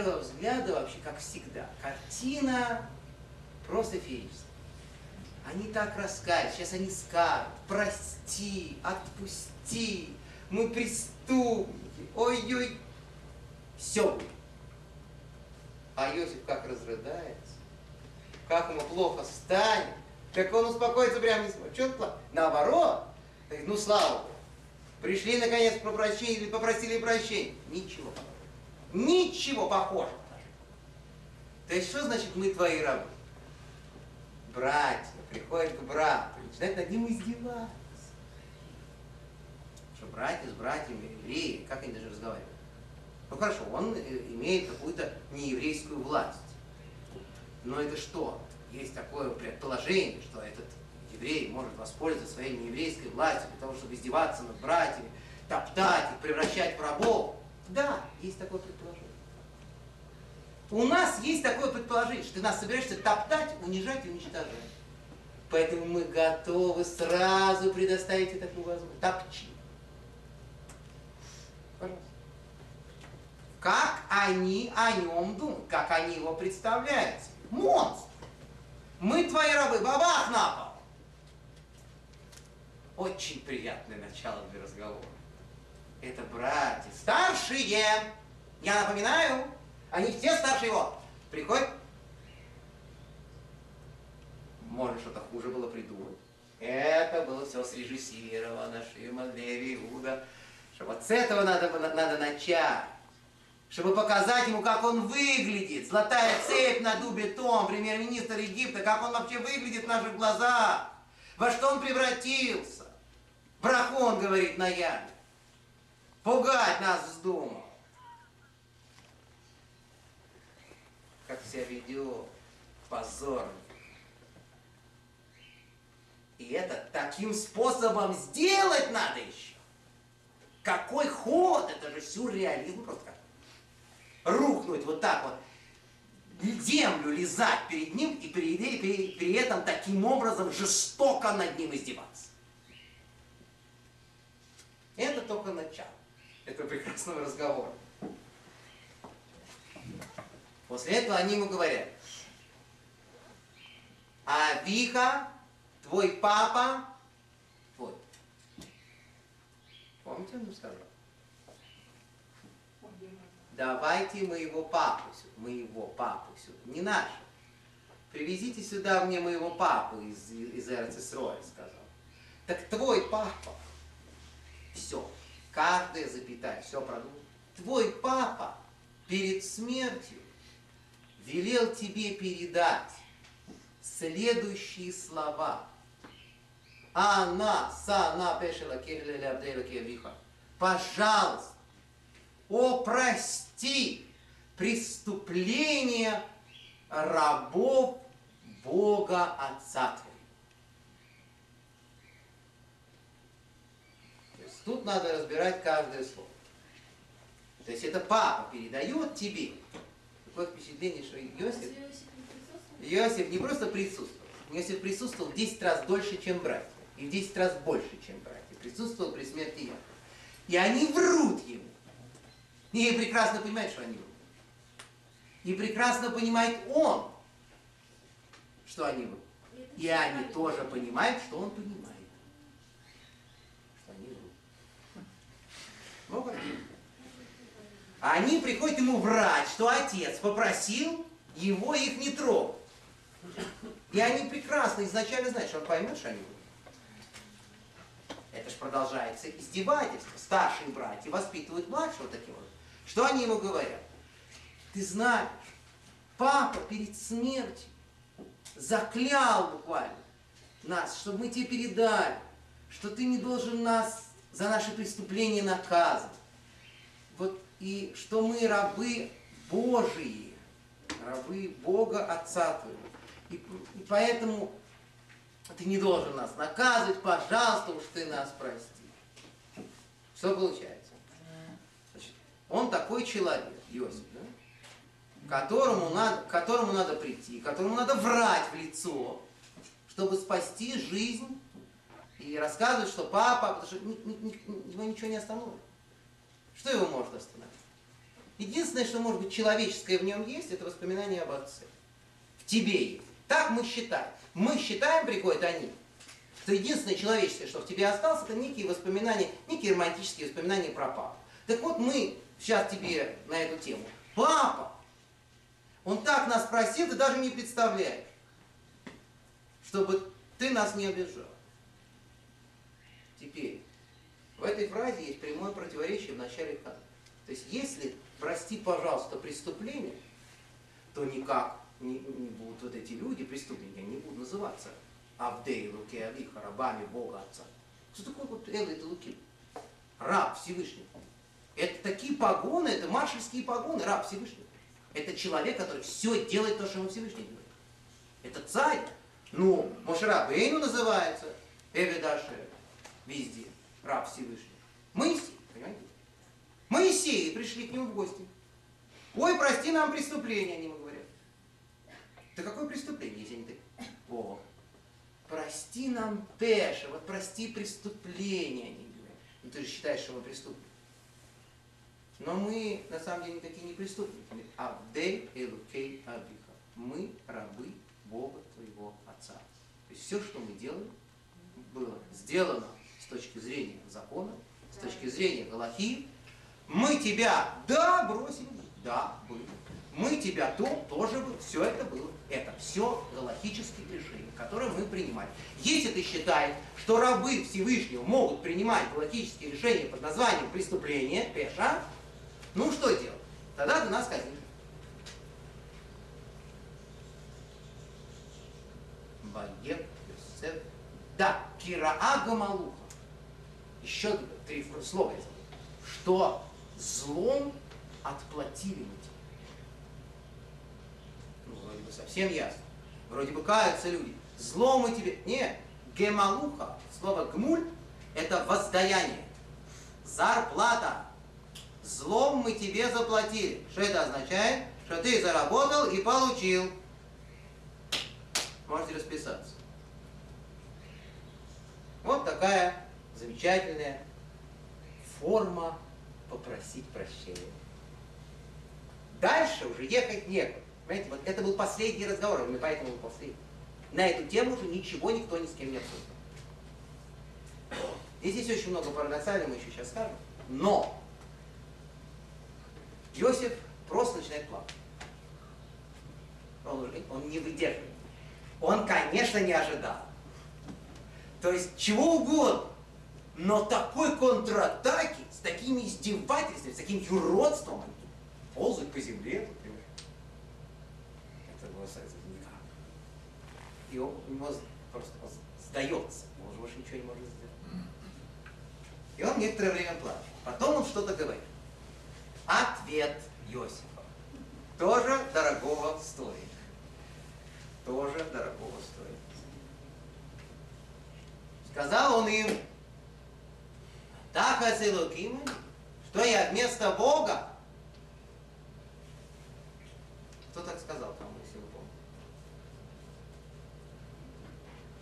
первого взгляда вообще, как всегда, картина просто феерическая. Они так раскались, сейчас они скажут, прости, отпусти, мы преступники, ой-ой, все. А Иосиф как разрыдается, как ему плохо станет, как он успокоится прямо не сможет. Что то Наоборот, ну слава Богу, пришли наконец по прощению или попросили прощения. Ничего Ничего похожего. То есть что значит мы твои рабы? Братья приходят к брату, начинают над ним издеваться. Что братья с братьями, евреи, как они даже разговаривают? Ну хорошо, он э, имеет какую-то нееврейскую власть. Но это что? Есть такое предположение, что этот еврей может воспользоваться своей нееврейской властью для того, чтобы издеваться над братьями, топтать их, превращать в рабов. Да, есть такое предположение. У нас есть такое предположение, что ты нас собираешься топтать, унижать и уничтожать. Поэтому мы готовы сразу предоставить тебе такую возможность. Топчи. Пожалуйста. Как они о нем думают, как они его представляют. Монстр. Мы твои рабы, бабах на пол. Очень приятное начало для разговора. Это братья, старшие. Я напоминаю, они все старше его. Приходят. Может, что-то хуже было придумать. Это было все срежиссировано, Шимон, Леви, Иуда. Что вот с этого надо, надо начать. Чтобы показать ему, как он выглядит. Золотая цепь на дубе том, премьер-министр Египта, как он вообще выглядит в наших глазах. Во что он превратился. Брахон говорит на яме. Пугать нас вздумал. Как себя ведет. Позорно. И это таким способом сделать надо еще. Какой ход? Это же сюрреализм просто. Рухнуть вот так вот землю лизать перед ним и при, при, при этом таким образом жестоко над ним издеваться. Это только начало этого прекрасного разговора. После этого они ему говорят, а Виха, твой папа, твой. Помните, он сказал? Давайте моего папу сюда, моего папу сюда, не наш. Привезите сюда мне моего папу из, из Эрцисроя, сказал. Так твой папа, все, каждая запятая, все продумано. Твой папа перед смертью велел тебе передать следующие слова. Она, са, на, пешила, кехлеля, абдейла, кевиха. Пожалуйста, о, прости преступление рабов Бога Отца Твоего. Тут надо разбирать каждое слово. То есть это папа передает тебе. Такое впечатление, что Иосиф... Иосиф не просто присутствовал. Иосиф присутствовал в 10 раз дольше, чем братья. И в 10 раз больше, чем братья. Присутствовал при смерти Якова. И они врут ему. И прекрасно понимают, что они врут. И прекрасно понимает он, что они врут. И они тоже понимают, что он понимает. Что они врут. Ну, они приходят ему врать, что отец попросил его их не трогать. И они прекрасно изначально знают, что он поймет, что они будут. Это же продолжается издевательство. Старшие братья воспитывают младшего таким вот. Что они ему говорят? Ты знаешь, папа перед смертью заклял буквально нас, чтобы мы тебе передали, что ты не должен нас за наши преступления наказан. И что мы рабы Божии, рабы Бога Отца Твоего. И, и поэтому ты не должен нас наказывать, пожалуйста, уж ты нас прости. Что получается? Значит, он такой человек, Иосиф, да? которому, надо, которому надо прийти, которому надо врать в лицо, чтобы спасти жизнь и рассказывать, что папа, потому что его ничего не остановит. Что его может остановить? Единственное, что может быть человеческое в нем есть, это воспоминание об отце. В тебе есть. Так мы считаем. Мы считаем, приходят они, что единственное человеческое, что в тебе осталось, это некие воспоминания, некие романтические воспоминания про папу. Так вот мы сейчас тебе на эту тему. Папа, он так нас просил, ты даже не представляешь, чтобы ты нас не обижал. Теперь, в этой фразе есть прямое противоречие в начале хана. То есть, если прости, пожалуйста, преступление, то никак не, не будут вот эти люди, преступники, они не будут называться Авдей, Луки, Авиха, рабами Бога Отца. Что такое вот Элла и Луки? Раб Всевышнего. Это такие погоны, это маршальские погоны, раб Всевышнего. Это человек, который все делает то, что ему Всевышний делает. Это царь. Ну, Мошераб Эйну называется, Эвидаше, везде, раб Всевышнего. Моисей, понимаете? Моисеи пришли к нему в гости. Ой, прости нам преступление, они ему говорят. Да какое преступление, если не ты? О, прости нам Пеша, вот прости преступление, они говорят. Ну ты же считаешь, что мы преступники. Но мы на самом деле такие не преступники. Авдей Элукей Абиха. Мы рабы Бога твоего Отца. То есть все, что мы делаем, было сделано с точки зрения закона, с точки зрения Галахи. Мы тебя, да, бросили, да, были. Мы тебя то, тоже было. Все это было. Это все галахические решения, которые мы принимали. Если ты считаешь, что рабы Всевышнего могут принимать галахические решения под названием преступление, пеша, ну что делать? Тогда ты нас казнишь. Багет Йосеф. Да, Кираа Гамалуха. Еще три слова. Что злом отплатили мы тебе. Ну, вроде бы совсем ясно. Вроде бы каются люди. Злом мы тебе... Нет, гемалуха, слово гмуль, это воздаяние. Зарплата. Злом мы тебе заплатили. Что это означает? Что ты заработал и получил. Можете расписаться. Вот такая замечательная форма попросить прощения. Дальше уже ехать некуда. Понимаете, вот это был последний разговор, именно поэтому был последний. На эту тему уже ничего никто ни с кем не обсуждал. И здесь очень много парадоксального, мы еще сейчас скажем. Но Иосиф просто начинает плакать. Он, уже, он не выдерживает. Он, конечно, не ожидал. То есть чего угодно. Но такой контратаки, с такими издевательствами, с таким юродством, ползать по земле, например. Это было никак. И он, у него просто сдается, он уже больше ничего не может сделать. И он некоторое время плачет. Потом он что-то говорит. Ответ Иосифа тоже дорогого стоит. Тоже дорогого стоит. Сказал он им, так Асилуким, что я вместо Бога. Кто так сказал там, если вы помните?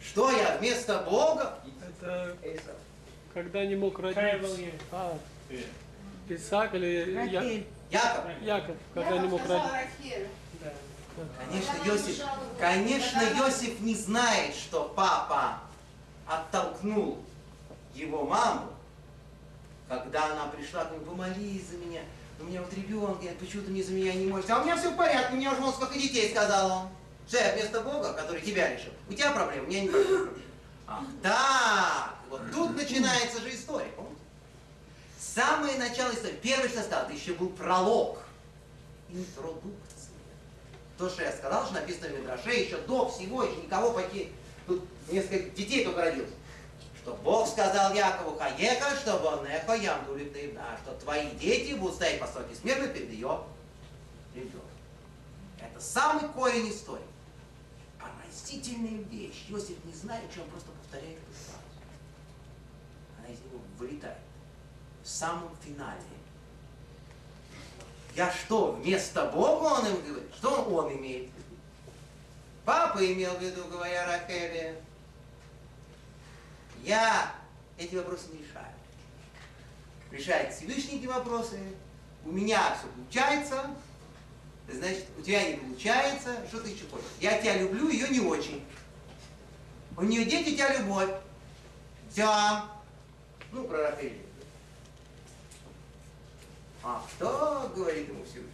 Что я вместо Бога? Это когда не мог родиться. А, Исаак или Я-. Яков. Яков, когда Я не мог родиться. Конечно, в конечно, Иосиф не знает, что папа оттолкнул его маму, когда она пришла нему, помолись за меня, у меня вот ребенок, я почему ты мне за меня не можешь? А у меня все в порядке, у меня уже вон сколько детей, сказал он. Я вместо Бога, который тебя решил? У тебя проблемы, у меня не проблемы. Ах, так, вот тут начинается же история, помните? Самое начало истории, первое, что стало, это еще был пролог, интродукция. То, что я сказал, что написано в Мидраше, еще до всего, еще никого почти, тут несколько детей только родилось. Что Бог сказал Якову Хаека, чтобы он эхо ямду а что твои дети будут стоять по стойке смерти перед ее ребенком. Это самый корень истории. Поразительная вещь. Иосиф не знает, что он просто повторяет эту фразу. Она из него вылетает. В самом финале. Я что, вместо Бога он им говорит? Что он имеет? Папа имел в виду, говоря Рахеле. Я эти вопросы не решаю. Решает Всевышний эти вопросы. у меня все получается, значит, у тебя не получается, что ты еще хочешь? Я тебя люблю, ее не очень. У нее дети, у тебя любовь. Да. Ну, про Рафаэля. А что говорит ему Всевышний?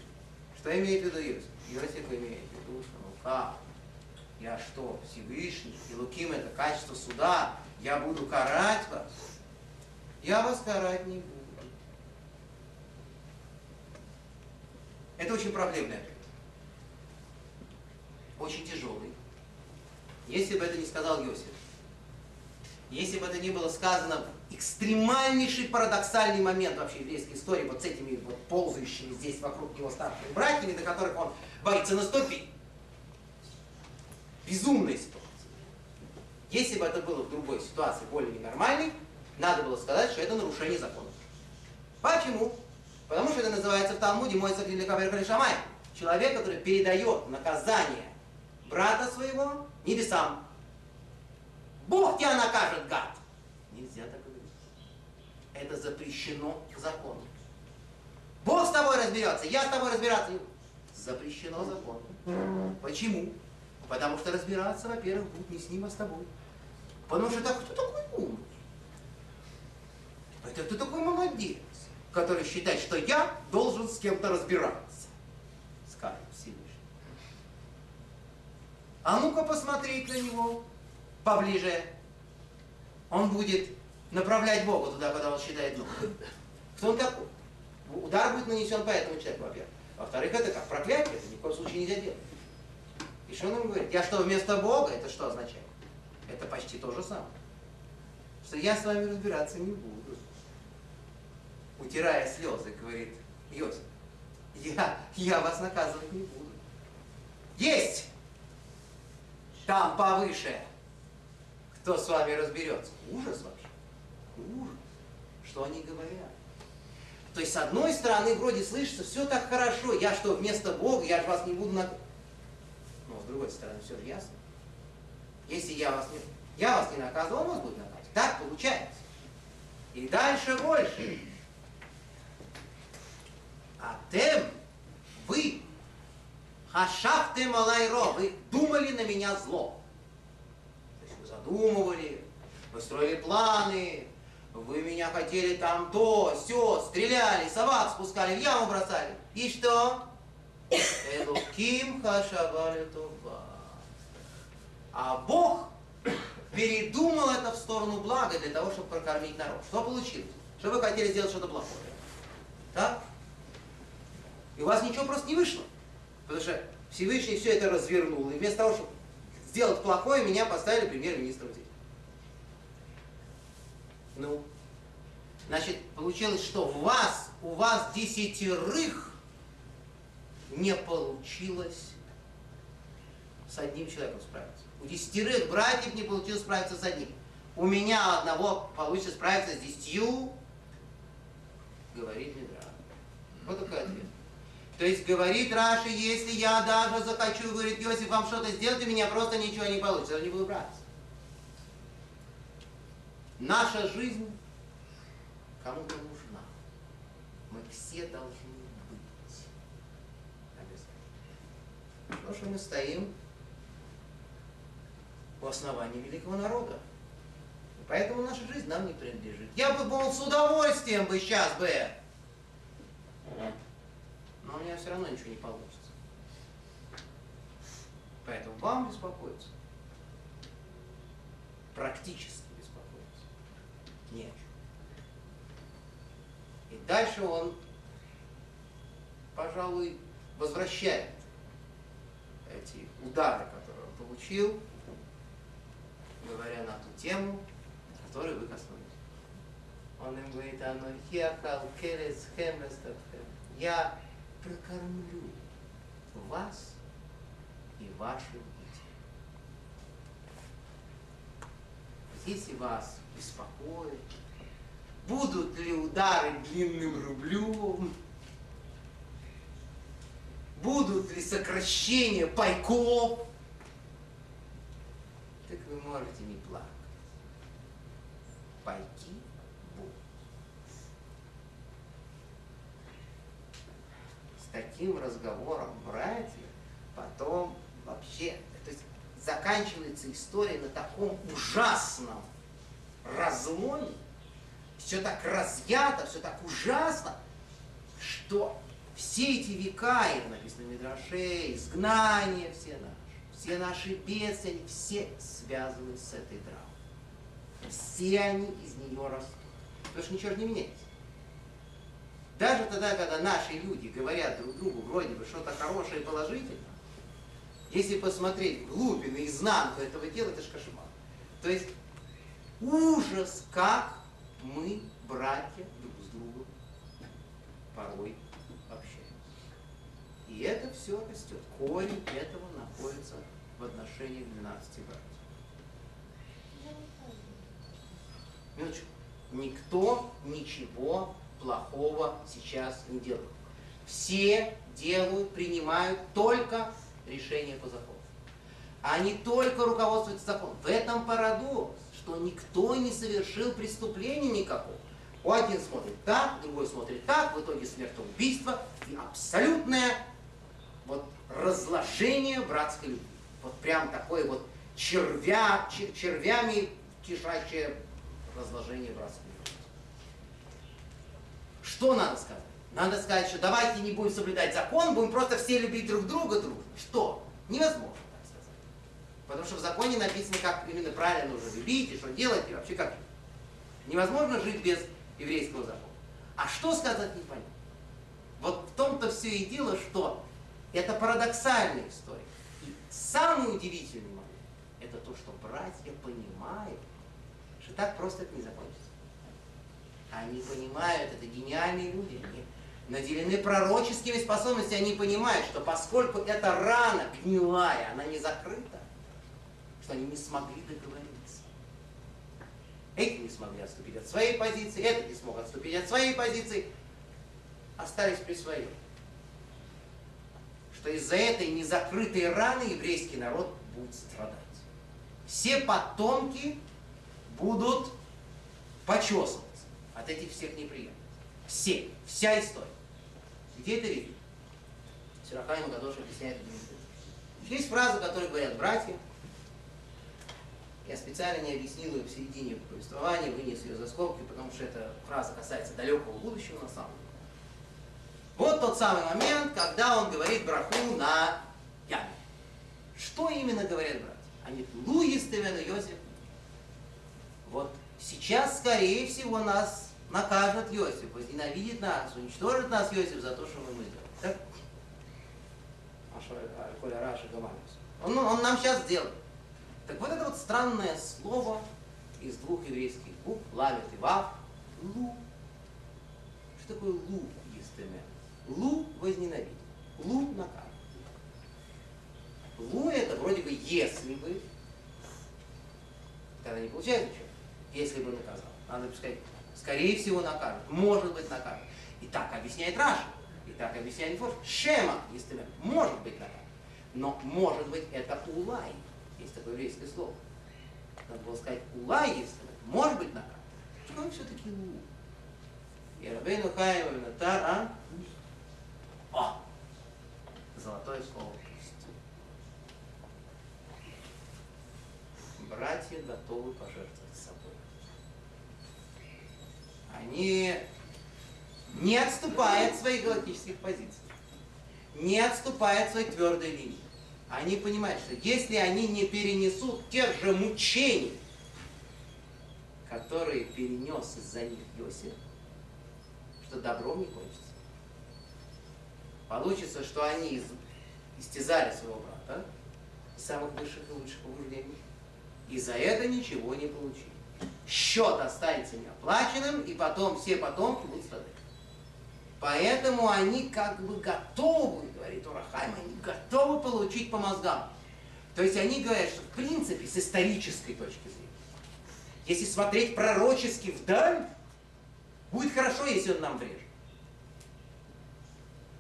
Что имеет в виду Иосиф? Иосиф имеет в виду, что ну как? Я что, Всевышний? И Луким это качество суда. Я буду карать вас. Я вас карать не буду. Это очень проблемный ответ. Очень тяжелый. Если бы это не сказал Иосиф, если бы это не было сказано в экстремальнейший парадоксальный момент вообще еврейской истории, вот с этими вот ползающими здесь вокруг него старшими братьями, на которых он боится наступить. Безумная ситуация. Если бы это было в другой ситуации, более ненормальной, надо было сказать, что это нарушение закона. Почему? Потому что это называется в Талмуде мой для Каверхали Шамай. Человек, который передает наказание брата своего небесам. Бог тебя накажет, гад. Нельзя так говорить. Это запрещено законом. Бог с тобой разберется, я с тобой разбираться не буду. Запрещено законом. Почему? Потому что разбираться, во-первых, будет не с ним, а с тобой. Потому что так, кто такой умный? Это ты такой молодец который считает, что я должен с кем-то разбираться, скажет Всевышний. А ну-ка посмотри на него поближе. Он будет направлять Бога туда, куда он считает нужным. Кто он такой? Удар будет нанесен по этому человеку, во-первых. Во-вторых, это как проклятие, это ни в коем случае нельзя делать. И что он ему говорит? Я что, вместо Бога? Это что означает? Это почти то же самое. Что я с вами разбираться не буду утирая слезы, говорит Йосиф, я, я вас наказывать не буду. Есть! Там повыше. Кто с вами разберется? Ужас вообще. Ужас. Что они говорят? То есть, с одной стороны, вроде слышится, все так хорошо, я что, вместо Бога, я же вас не буду наказывать. Но с другой стороны, все же ясно. Если я вас не, я вас не наказывал, он вас будет наказывать. Так получается. И дальше больше. А тем, вы, хашафтем алайро, вы думали на меня зло. То есть вы задумывали, вы строили планы, вы меня хотели там то, все, стреляли, собак спускали, в яму бросали. И что? Элуким хашавали това. А Бог передумал это в сторону блага для того, чтобы прокормить народ. Что получилось? Что вы хотели сделать что-то плохое? Так? И у вас ничего просто не вышло. Потому что Всевышний все это развернул. И вместо того, чтобы сделать плохое, меня поставили премьер-министром здесь. Ну, значит, получилось, что у вас, у вас десятерых не получилось с одним человеком справиться. У десятерых братьев не получилось справиться с одним. У меня одного получится справиться с десятью, говорит Медра. Вот такой ответ. То есть говорит Раши, если я даже захочу, говорит Иосиф, вам что-то сделать, у меня просто ничего не получится, я не буду браться. Наша жизнь кому-то нужна. Мы все должны быть. Потому что мы стоим у основания великого народа. И поэтому наша жизнь нам не принадлежит. Я бы был с удовольствием бы сейчас бы но у меня все равно ничего не получится. Поэтому вам беспокоиться. Практически беспокоиться. Нет. И дальше он, пожалуй, возвращает эти удары, которые он получил, говоря на ту тему, которой вы коснулись. Он им говорит, Я прокормлю вас и ваших детей. Если вас беспокоит, будут ли удары длинным рублем, будут ли сокращения пайков, можете не плакать. Пайки таким разговором братья потом вообще, то есть заканчивается история на таком ужасном разломе, все так разъято, все так ужасно, что все эти века, и написано Мидрашей, изгнание все наши, все наши бедствия, они все связаны с этой драмой. Все они из нее растут. Потому что ничего же не меняется. Даже тогда, когда наши люди говорят друг другу вроде бы что-то хорошее и положительное, если посмотреть вглубь и наизнанку этого дела, это же кошмар. То есть ужас, как мы, братья, друг с другом порой общаемся. И это все растет. Корень этого находится в отношении 12 братьев. Минуточку. Никто ничего плохого сейчас не делают. Все делают, принимают только решения по закону. Они только руководствуются законом. В этом парадокс, что никто не совершил преступления никакого. Один смотрит так, другой смотрит так, в итоге смертоубийство и абсолютное вот разложение братской любви. Вот прям такое вот червя, чер, червями кишащее разложение любви. Что надо сказать? Надо сказать, что давайте не будем соблюдать закон, будем просто все любить друг друга дружно. Что? Невозможно так сказать. Потому что в законе написано, как именно правильно нужно любить, и что делать, и вообще как. Невозможно жить без еврейского закона. А что сказать не понятно. Вот в том-то все и дело, что это парадоксальная история. И самый удивительный момент, это то, что братья понимают, что так просто это не закончится. Они понимают, это гениальные люди, они наделены пророческими способностями, они понимают, что поскольку эта рана гнилая, она не закрыта, что они не смогли договориться. Эти не смогли отступить от своей позиции, этот не смог отступить от своей позиции, остались при своей. Что из-за этой незакрытой раны еврейский народ будет страдать. Все потомки будут почесываться от этих всех неприятностей. Все, вся история. Где это видно? Сирахайма Гадош объясняет. Есть фразы, которые говорят братья. Я специально не объяснил ее в середине повествования, вынес ее за скобки, потому что эта фраза касается далекого будущего на самом деле. Вот тот самый момент, когда он говорит браху на яме. Что именно говорят братья? Они Луи Стевена Йосиф. Вот сейчас, скорее всего, нас накажет Йосиф, возненавидит нас, уничтожит нас Йосиф за то, что мы ему сделали. Так? Коля Раша Гамалис. Он, он нам сейчас сделает. Так вот это вот странное слово из двух еврейских букв, ламет и вав, лу. Что такое лу? Лу возненавидит, лу накажет. Лу это вроде бы если бы, тогда не получается ничего, если бы наказал. Надо сказать, скорее всего накажет, может быть накажет. И так объясняет Раша, и так объясняет Форш. Шема, если может быть накажет. Но может быть это улай, есть такое еврейское слово. Надо было сказать улай, если может быть накажет. Что все-таки лу? И Рабейну Хаим Натар, а? О! Золотое слово. Братья готовы пожертвовать собой. Они не отступают от своих галактических позиций, не отступают от своей твердой линии. Они понимают, что если они не перенесут тех же мучений, которые перенес из-за них Йосиф, что добром не кончится. Получится, что они истязали своего брата из самых высших и лучших побуждений, и за это ничего не получили. Счет останется неоплаченным, и потом все потомки будут страдать. Поэтому они как бы готовы, говорит Урахайм, они готовы получить по мозгам. То есть они говорят, что в принципе с исторической точки зрения, если смотреть пророчески вдаль, будет хорошо, если он нам врежет.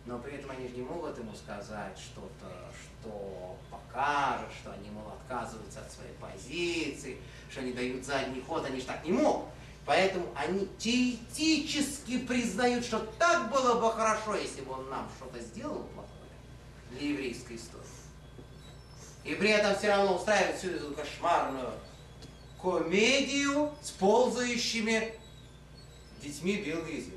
Но при этом они же не могут ему сказать что-то, что покажет, что они, мол, отказываются от своей позиции, что они дают задний ход, они же так не могут. Поэтому они теоретически признают, что так было бы хорошо, если бы он нам что-то сделал плохое для еврейской истории. И при этом все равно устраивают всю эту кошмарную комедию с ползающими детьми белых язык.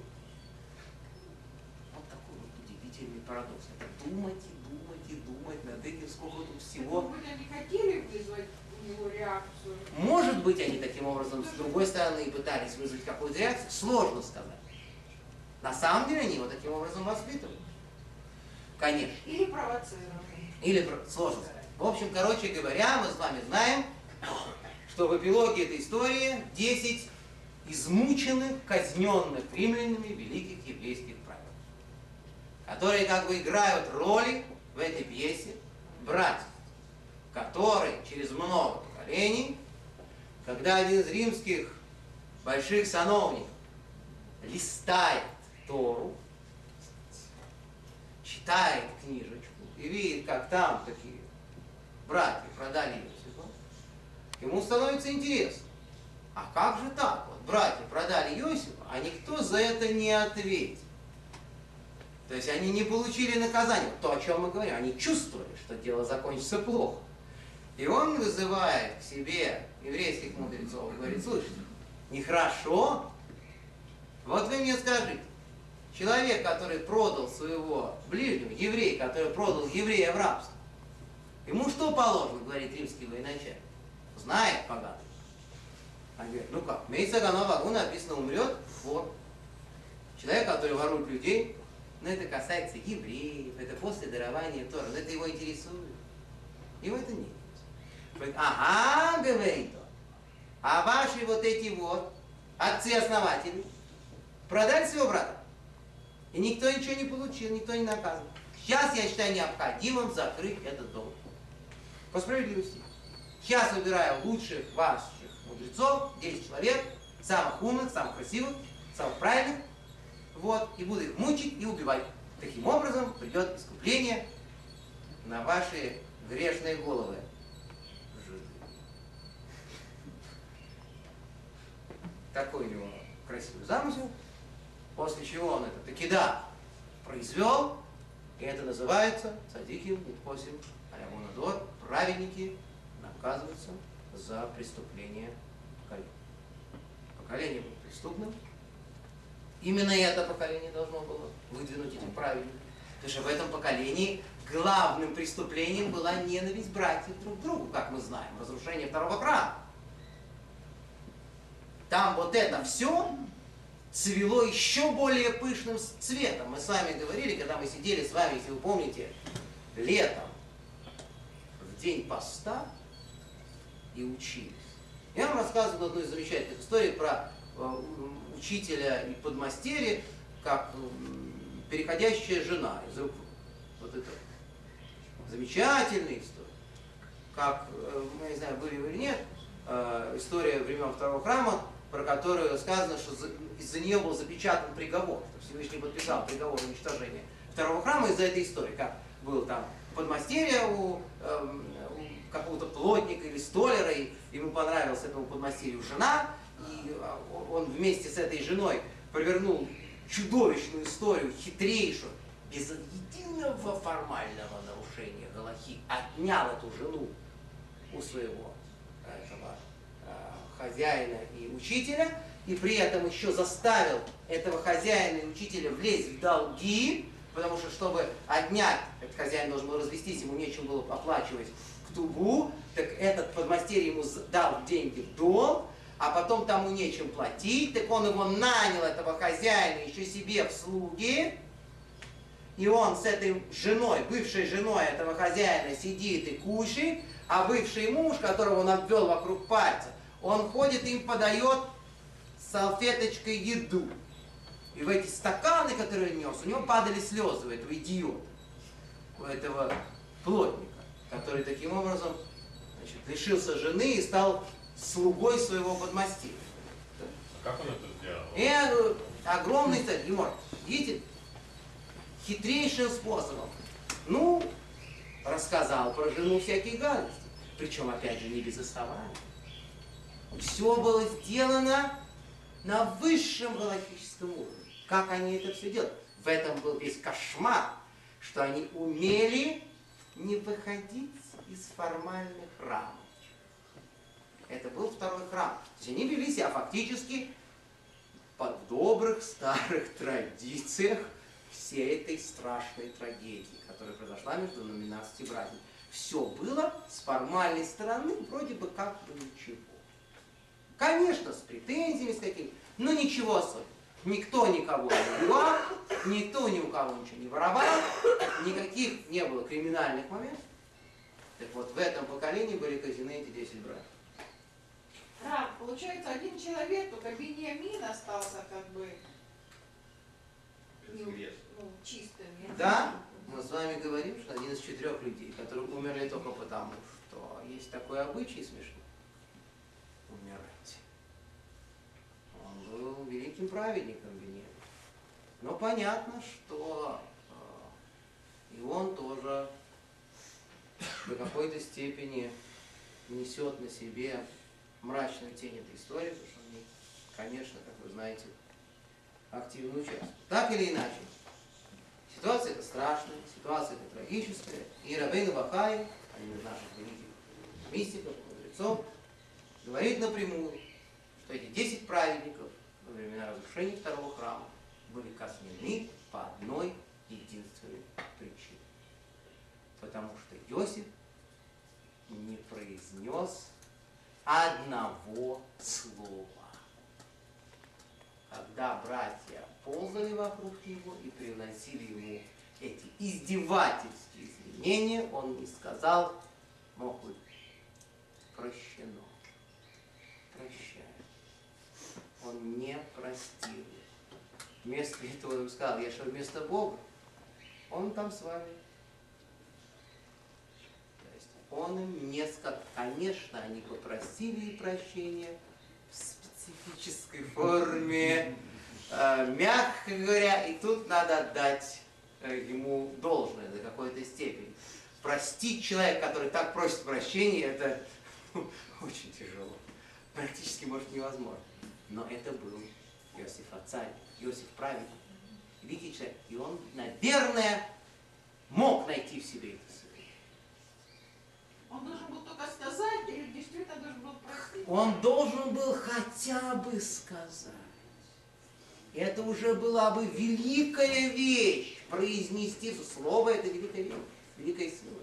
Вот такой вот удивительный парадокс. Это думать и думать и думать над этим, сколько тут всего. Может быть, они хотели вызвать у него реакцию? Может быть, они таким образом, с другой стороны, пытались вызвать какую-то реакцию. Сложно сказать. На самом деле они его таким образом воспитывают. Конечно. Или провоцировали? Или сложно сказать. В общем, короче говоря, мы с вами знаем, что в эпилоге этой истории 10 измученных, казненных римлянами великих еврейских которые как бы играют роли в этой пьесе братьев, которые через много поколений, когда один из римских больших сановников листает Тору, читает книжечку и видит, как там такие братья продали Иосифа, ему становится интересно. А как же так? Вот братья продали Иосифа, а никто за это не ответил. То есть они не получили наказание. То, о чем мы говорим. Они чувствовали, что дело закончится плохо. И он вызывает к себе еврейских мудрецов говорит, слушайте, нехорошо. Вот вы мне скажите, человек, который продал своего ближнего, еврей, который продал еврея в рабство, ему что положено, говорит римский военачальник? Знает богатый. Он говорит, ну как, Мейца Гано Вагу написано, умрет вор. Человек, который ворует людей, но это касается евреев, это после дарования Тора, но это его интересует. Его это не интересует. Ага, говорит он, а ваши вот эти вот отцы-основатели продали своего брата. И никто ничего не получил, никто не наказан. Сейчас я считаю необходимым закрыть этот долг. По справедливости. Сейчас выбираю лучших ваших мудрецов, 10 человек, самых умных, самых красивых, самых правильных, вот, и буду их мучить и убивать. Таким образом придет искупление на ваши грешные головы. Такой у него красивый замысел, после чего он это таки да произвел, и это называется цадиким Нитхосим Алямонадор, праведники наказываются за преступление поколения. Поколение было преступным. Именно это поколение должно было выдвинуть этих праведников. Потому что в этом поколении главным преступлением была ненависть братьев друг к другу, как мы знаем, разрушение второго храма. Там вот это все цвело еще более пышным цветом. Мы с вами говорили, когда мы сидели с вами, если вы помните, летом, в день поста, и учились. Я вам рассказывал одну из замечательных историй про э, учителя и подмастерье, как переходящая жена из рук. Вот это замечательная история. Как, э, мы не знаю, были вы или нет, э, история времен Второго храма, про которую сказано, что за- из-за нее был запечатан приговор, что Всевышний подписал приговор на уничтожение Второго храма из-за этой истории, как был там подмастерье у, эм, у какого-то плотника или столяра, и ему понравилась этому подмастерью жена, он вместе с этой женой провернул чудовищную историю, хитрейшую, без единого формального нарушения Галахи, отнял эту жену у своего этого э, хозяина и учителя, и при этом еще заставил этого хозяина и учителя влезть в долги, потому что, чтобы отнять, этот хозяин должен был развестись, ему нечем было оплачивать в тубу, так этот подмастерье ему дал деньги в долг, а потом тому нечем платить, так он его нанял, этого хозяина, еще себе в слуги, и он с этой женой, бывшей женой этого хозяина сидит и кушает, а бывший муж, которого он обвел вокруг пальца, он ходит и им подает салфеточкой еду. И в эти стаканы, которые он нес, у него падали слезы у этого идиота, у этого плотника, который таким образом значит, лишился жены и стал слугой своего подмастерья. Как он это сделал? И я говорю, огромный цель, Егор, видите, хитрейшим способом. Ну, рассказал про жену всякие гадости. Причем, опять же, не без основания. Все было сделано на высшем галактическом уровне. Как они это все делают? В этом был весь кошмар, что они умели не выходить из формальных рамок. Это был второй храм. То есть они вели себя фактически под добрых старых традициях всей этой страшной трагедии, которая произошла между 12 братьями. Все было с формальной стороны вроде бы как бы ничего. Конечно, с претензиями, с какими но ничего особенного. Никто никого не убивал, никто ни у кого ничего не воровал, никаких не было криминальных моментов. Так вот, в этом поколении были казнены эти 10 братьев. Раб, получается, один человек, только Бениамин остался как бы ну, ну, чистым. Да, мы с вами говорим, что один из четырех людей, которые умерли только потому, что есть такой обычай смешной. Умирать. Он был великим праведником Венеры. Но понятно, что э, и он тоже до какой-то степени несет на себе мрачную тень этой истории, потому что он, конечно, как вы знаете, активно участвует. Так или иначе, Ситуация это страшная, ситуация это трагическая. И Рабейну Бахай, один из наших великих мистиков, мудрецов, говорит напрямую, что эти 10 праведников во времена разрушения второго храма были казнены по одной единственной причине. Потому что Иосиф не произнес одного слова когда братья ползали вокруг него и приносили ему эти издевательские извинения, он не сказал, мог быть прощено. Прощаю. Он не простил. Вместо этого он сказал, я что вместо Бога? Он там с вами. Он им не сказал, конечно, они попросили прощения, в специфической форме, э, мягко говоря, и тут надо отдать э, ему должное до какой-то степени. Простить человека, который так просит прощения, это очень тяжело. Практически, может, невозможно. Но это был Иосиф Ацарь, Иосиф праведник, великий человек. И он, наверное, мог найти в себе это. Он должен был только сказать, или действительно должен был простить? Он должен был хотя бы сказать. Это уже была бы великая вещь. Произнести слово это великая вещь, великая сила.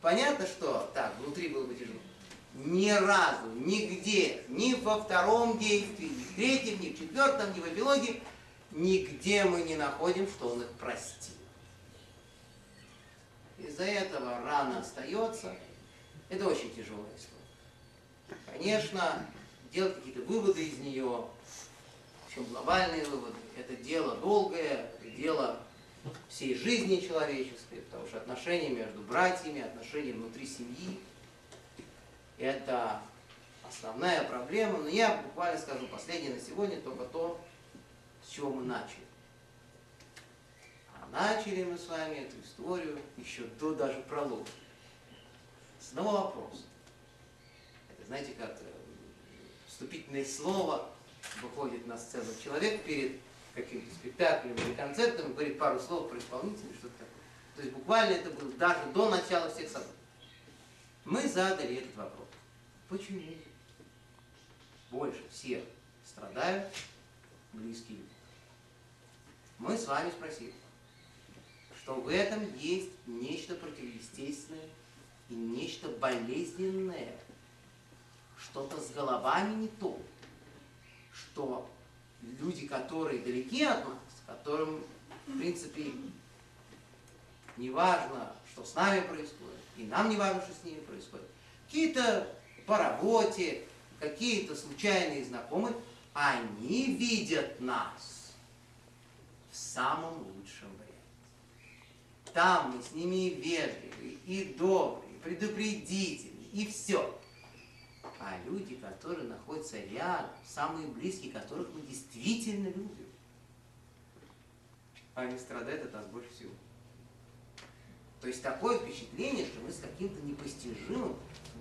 Понятно, что так, внутри было бы тяжело. Ни разу, нигде, ни во втором действии, ни в третьем, ни в четвертом, ни в эпилоге, нигде мы не находим, что он их простил. Из-за этого рана остается. Это очень тяжелая история. Конечно, делать какие-то выводы из нее, причем глобальные выводы, это дело долгое, дело всей жизни человеческой, потому что отношения между братьями, отношения внутри семьи, это основная проблема. Но я буквально скажу последнее на сегодня, только то, с чего мы начали. А начали мы с вами эту историю еще до даже пролога. С одного вопроса. Это знаете, как э, вступительное слово выходит на сцену человек перед каким-то спектаклем или концертом и говорит пару слов про исполнителя, что-то такое. То есть буквально это было даже до начала всех событий. Мы задали этот вопрос. Почему больше всех страдают близкие люди? Мы с вами спросили, что в этом есть нечто противоестественное и нечто болезненное, что-то с головами не то, что люди, которые далеки от нас, которым, в принципе, не важно, что с нами происходит, и нам не важно, что с ними происходит, какие-то по работе, какие-то случайные знакомые, они видят нас в самом лучшем варианте. Там мы с ними и вежливые, и добрые, и предупредительные, и все. А люди, которые находятся рядом, самые близкие, которых мы действительно любим, они страдают от нас больше всего. То есть такое впечатление, что мы с каким-то непостижимым,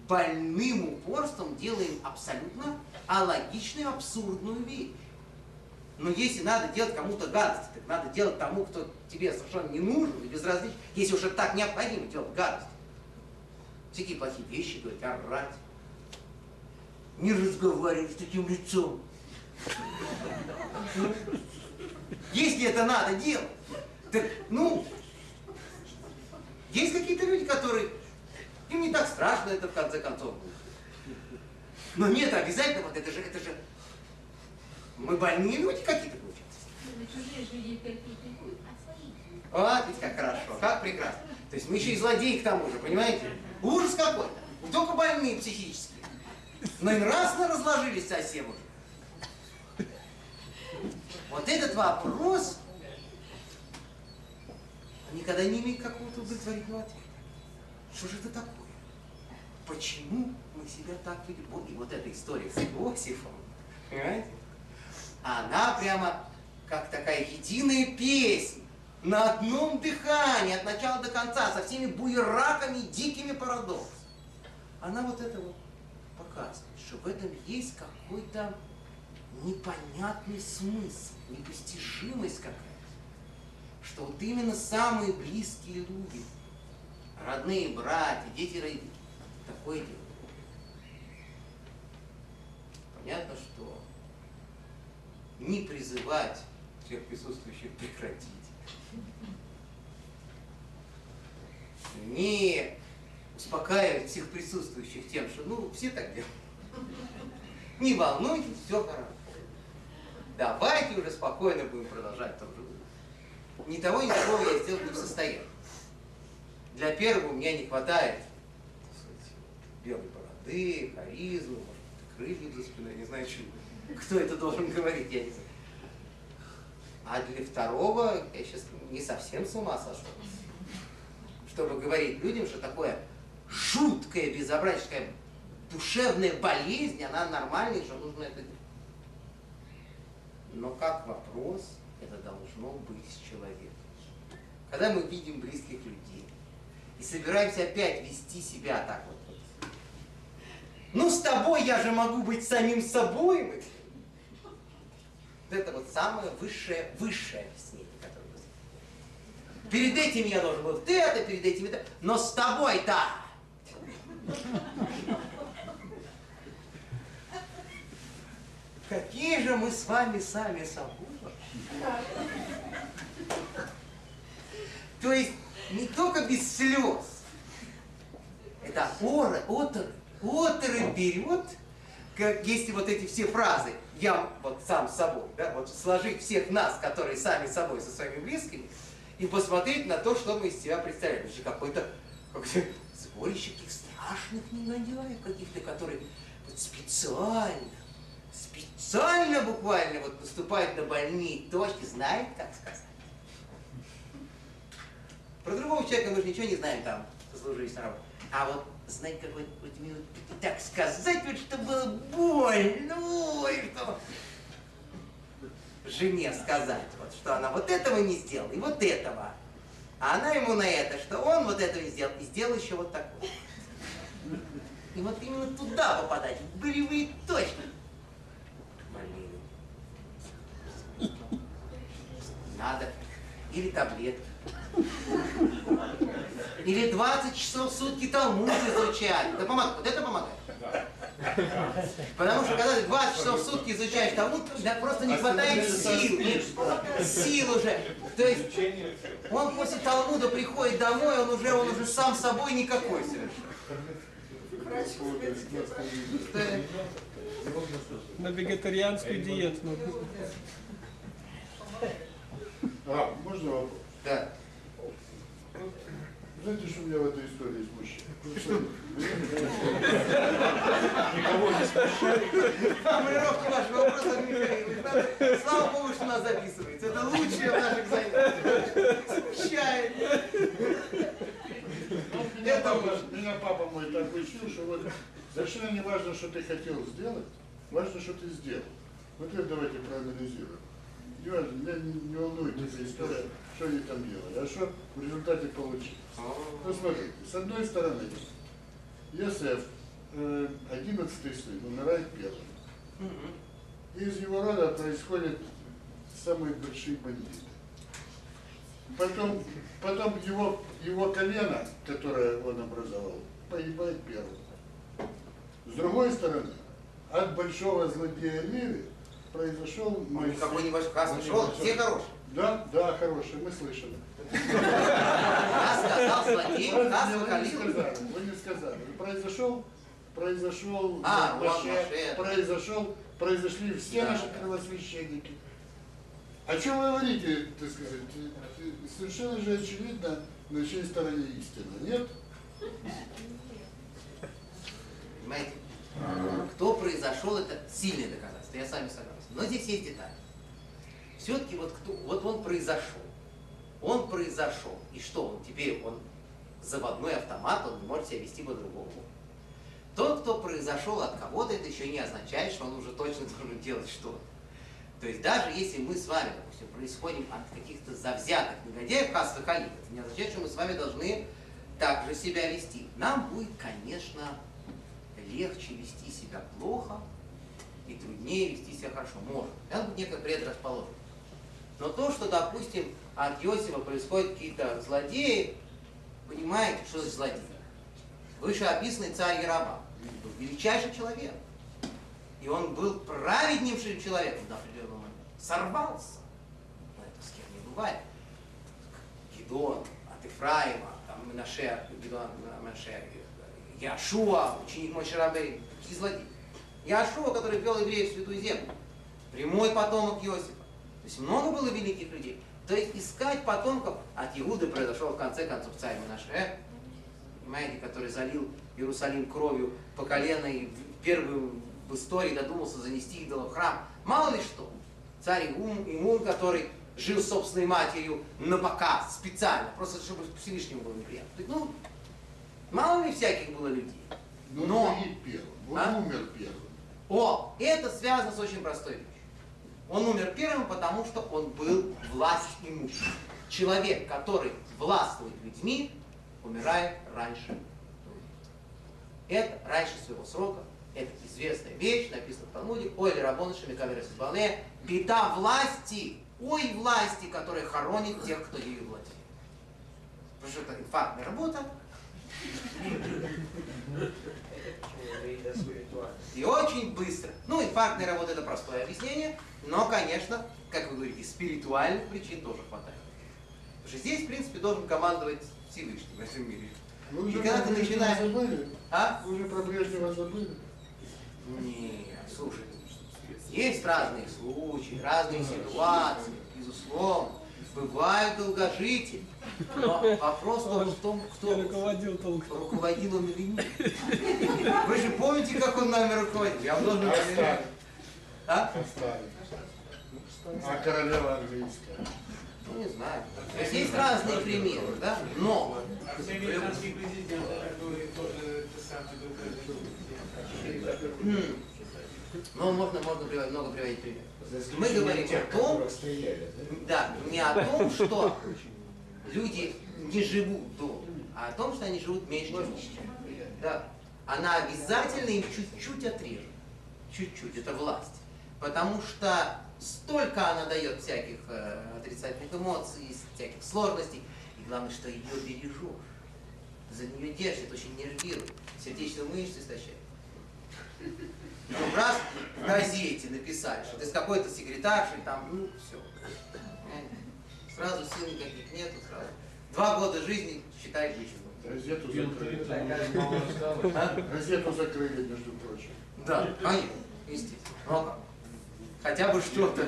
больным упорством делаем абсолютно алогичную, абсурдную вещь. Но если надо делать кому-то гадость, так надо делать тому, кто тебе совершенно не нужен и безразличен, если уже так необходимо делать гадость. Всякие плохие вещи говорить, орать. Не разговаривать с таким лицом. Если это надо делать, так, ну, есть какие-то люди, которые, им не так страшно это в конце концов будет. Но нет, обязательно, вот это же, это же, мы больные люди какие-то получаются. Свои. А, ведь как хорошо, как прекрасно. То есть мы еще и злодеи к тому же, понимаете? Ужас какой-то. Не только больные психически, но и нравственно разложились совсем уже. Вот этот вопрос никогда не имеет какого-то удовлетворительного ответа. Что же это такое? Почему мы себя так ведем? И вот эта история с Иосифом, понимаете? Она прямо как такая единая песня на одном дыхании, от начала до конца, со всеми буераками дикими парадоксами. Она вот это вот показывает, что в этом есть какой-то непонятный смысл, непостижимость какая-то. Что вот именно самые близкие люди, родные братья, дети родители, такое делают. Понятно, что не призывать всех присутствующих прекратить, не успокаивать всех присутствующих тем, что ну все так делают. Не волнуйтесь, все хорошо. Давайте уже спокойно будем продолжать том же духе. Ни того, ни другого я сделать не в состоянии. Для первого у меня не хватает белой бороды, харизмы, может крыльев за спиной, не знаю, чего. Кто это должен говорить, я не знаю. А для второго я сейчас не совсем с ума сошел. Чтобы говорить людям, что такое жуткое безобразие, душевная болезнь, она нормальная, что нужно это делать. Но как вопрос, это должно быть с человеком. Когда мы видим близких людей и собираемся опять вести себя так вот. Ну, с тобой я же могу быть самим собой. Это вот самое высшее, высшее объяснение, которое вы Перед этим я должен был ты это, перед этим это, но с тобой-то. Какие же мы с вами сами собой? То есть не только без слез. Это ора, отор, оторы берет, как если вот эти все фразы, я вот сам собой, да, вот сложить всех нас, которые сами собой, со своими близкими, и посмотреть на то, что мы из себя представляем. Это же какой-то какой сборище каких страшных негодяев каких-то, которые вот специально, специально буквально вот наступают на больные точки, знает, как сказать. Про другого человека мы же ничего не знаем там, сослужились на работу. А вот знать, как вот, вот, вот так сказать, вот, что было больно, ой, что жене сказать, вот, что она вот этого не сделала, и вот этого. А она ему на это, что он вот этого не сделал, и сделал еще вот такое. И вот именно туда попадать, в болевые точки. Больные. Надо. Или таблетки. Или 20 часов в сутки Талмуд изучать. Это помогает. Вот это помогает. Потому что когда ты 20 часов в сутки изучаешь Талмуд, да, просто не хватает сил. Сил уже. То есть он после Талмуда приходит домой, он уже, он уже сам собой никакой совершенно. На вегетарианскую диету. А, можно вопрос? Да. Знаете, что меня в этой истории смущает? Никого не смущает. Формулировки вашего вопроса, Михаил, Слава Богу, что нас записывается. Это лучшее в наших занятиях. Смущает. Меня папа, меня папа мой так учил, что вот совершенно не важно, что ты хотел сделать, важно, что ты сделал. Вот это давайте проанализируем. Не важно, меня не, не волнует эта история, что они там делали, а что в результате получилось. Ну, смотрите, с одной стороны, Йосеф э, одиннадцатый сын умирает первым. Из его рода происходят самые большие бандиты. Потом, потом его, его колено, которое он образовал, погибает первым. С другой стороны, от большого злодея Леви произошел Он никакой не большой. Небольшой. все хорошие. Да, да, хороший, мы слышали. Сказал не выхалил. сказали, вы не сказали. Произошел, произошел, А, Моше, произошел, произошли все Да, наши первосвященники. О чем вы говорите, так сказать? Совершенно же очевидно, на чьей стороне истина, нет? Понимаете? Кто произошел, это сильное доказательство, я с вами согласен. Но здесь есть деталь. Все-таки вот кто, вот он произошел. Он произошел. И что он? Теперь он заводной автомат, он не может себя вести по-другому. Тот, кто произошел от кого-то, это еще не означает, что он уже точно должен делать что-то. То есть даже если мы с вами, допустим, происходим от каких-то завзятых негодяев, Хасса Халиф, это не означает, что мы с вами должны так же себя вести. Нам будет, конечно, легче вести себя плохо и труднее вести себя хорошо. Может. Это будет некая предрасположенность. Но то, что, допустим, от Иосифа происходят какие-то злодеи, понимаете, что за злодеи? Вышеописанный царь Яроба был величайший человек. И он был праведнейшим человеком до определенного момента. Сорвался. Но это с кем не бывает. Гедон от Ефраима, там Менаше, Гедон, Менаше, Яшуа, ученик Мойшарабей, такие злодеи. Яшуа, который вел евреев в Святую Землю, прямой потомок Иосифа. То есть много было великих людей. То есть искать потомков от Иуды произошел в конце концов царь Менаше, понимаете, который залил Иерусалим кровью по колено и первым в истории додумался занести идола в храм. Мало ли что. Царь Имун, Имун, который жил собственной матерью на показ, специально, просто чтобы Всевышнему было неприятно. Ну, мало ли всяких было людей. Но, Но- он погиб первым, он А? умер первым. О, это связано с очень простой вещью. Он умер первым, потому что он был власть имущим. Человек, который властвует людьми, умирает раньше. Это раньше своего срока. Это известная вещь, написано в Талмуде. Ой, Рабон Шамикавер. Беда власти. Ой, власти, которая хоронит тех, кто ею владеет. Потому что это инфарктная работа. И очень быстро. Ну, инфарктная работа это простое объяснение, но, конечно, как вы говорите, спиритуальных причин тоже хватает. Потому что здесь, в принципе, должен командовать Всевышний в этом мире. Вы уже И когда ты начинаешь- забыли? А? Вы уже про Брежнева забыли? Нет, слушай, есть разные случаи, разные ситуации, безусловно. Бывают долгожители. Но вопрос только в том, кто руководил толком. руководил он или нет. Вы же помните, как он нами руководил? Я вам должен Оставим. А? Оставим. А королева английская? Ну, не знаю. То есть есть разные примеры, да? Но А все американские президенты, которые тоже это самое ну, можно, можно приводить, много приводить примеров. Мы говорим о том, да, не о том, что люди не живут долго, а о том, что они живут меньше, чем мы. Да. Она обязательно им чуть-чуть отрежет. Чуть-чуть. Это власть. Потому что столько она дает всяких э, отрицательных эмоций, всяких сложностей. И главное, что ее бережешь. За нее держит, очень нервирует. Сердечную мышцу истощает. Ну, раз в газете написали, что ты с какой-то секретаршей, там, ну, все. Сразу сил никаких нету, сразу. Два года жизни, считай, вычеркнут. Газету закрыли. А? Газету закрыли, между прочим. Да, конечно, естественно. Хотя бы что-то,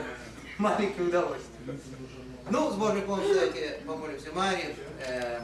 маленькое удовольствие. Ну, с Божьей помощью давайте помолимся Марии. Э,